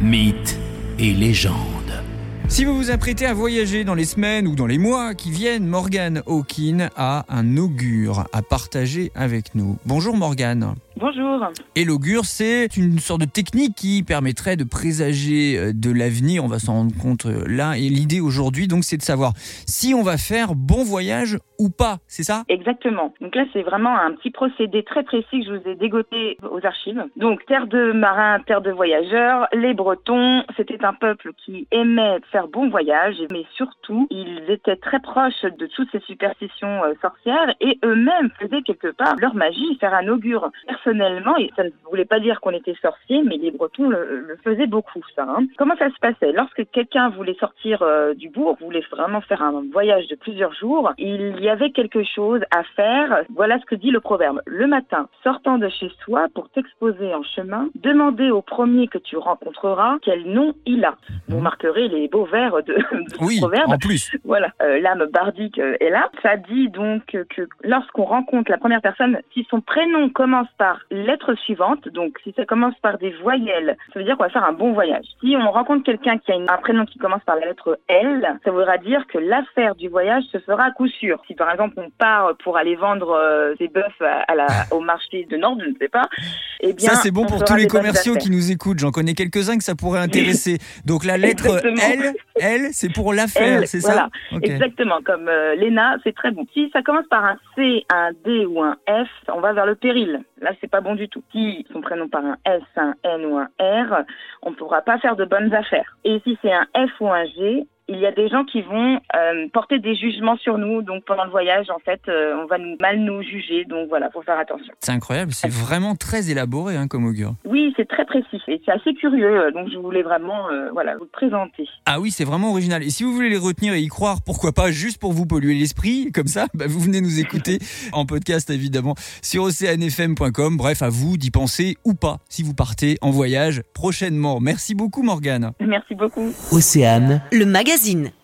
mythes et légendes. Si vous vous apprêtez à voyager dans les semaines ou dans les mois qui viennent, Morgane Hawkin a un augure à partager avec nous. Bonjour Morgane. Bonjour. Et l'augure, c'est une sorte de technique qui permettrait de présager euh, de l'avenir. On va s'en rendre compte euh, là. Et l'idée aujourd'hui, donc, c'est de savoir si on va faire bon voyage ou pas. C'est ça? Exactement. Donc là, c'est vraiment un petit procédé très précis que je vous ai dégoté aux archives. Donc, terre de marins, terre de voyageurs, les Bretons, c'était un peuple qui aimait faire bon voyage, mais surtout, ils étaient très proches de toutes ces superstitions euh, sorcières et eux-mêmes faisaient quelque part leur magie, faire un augure personnellement, et ça ne voulait pas dire qu'on était sorcier, mais les Bretons le, faisaient beaucoup, ça. Hein. Comment ça se passait? Lorsque quelqu'un voulait sortir euh, du bourg, voulait vraiment faire un voyage de plusieurs jours, il y avait quelque chose à faire. Voilà ce que dit le proverbe. Le matin, sortant de chez soi pour t'exposer en chemin, demandez au premier que tu rencontreras quel nom il a. Vous mhm. marquerez les beaux de, de oui, proverbe. en plus. Voilà, euh, l'âme bardique euh, est là. Ça dit donc que lorsqu'on rencontre la première personne, si son prénom commence par lettre suivante. Donc, si ça commence par des voyelles, ça veut dire qu'on va faire un bon voyage. Si on rencontre quelqu'un qui a un prénom qui commence par la lettre L, ça voudra dire que l'affaire du voyage se fera à coup sûr. Si par exemple on part pour aller vendre euh, des bœufs à, la, au marché de Nord, je ne sais pas, eh bien, ça c'est bon pour tous les commerciaux qui nous écoutent. J'en connais quelques-uns que ça pourrait intéresser. Donc la lettre L, L, c'est pour l'affaire, c'est ça Exactement. Comme euh, Lena, c'est très bon. Si ça commence par un C, un D ou un F, on va vers le péril. Là, c'est pas bon du tout. Si son prénom par un S, un N ou un R, on ne pourra pas faire de bonnes affaires. Et si c'est un F ou un G, il y a des gens qui vont euh, porter des jugements sur nous. Donc pendant le voyage, en fait, euh, on va nous, mal nous juger. Donc voilà, faut faire attention. C'est incroyable, c'est vraiment très élaboré hein, comme augure. Oui, c'est très précis et c'est assez curieux. Euh, donc je voulais vraiment voilà, vous le présenter. Ah oui, c'est vraiment original. Et si vous voulez les retenir et y croire, pourquoi pas, juste pour vous polluer l'esprit, comme ça, bah, vous venez nous écouter en podcast évidemment sur oceanfm.com. Bref, à vous d'y penser ou pas si vous partez en voyage prochainement. Merci beaucoup Morgane. Merci beaucoup. Océane. Le magazine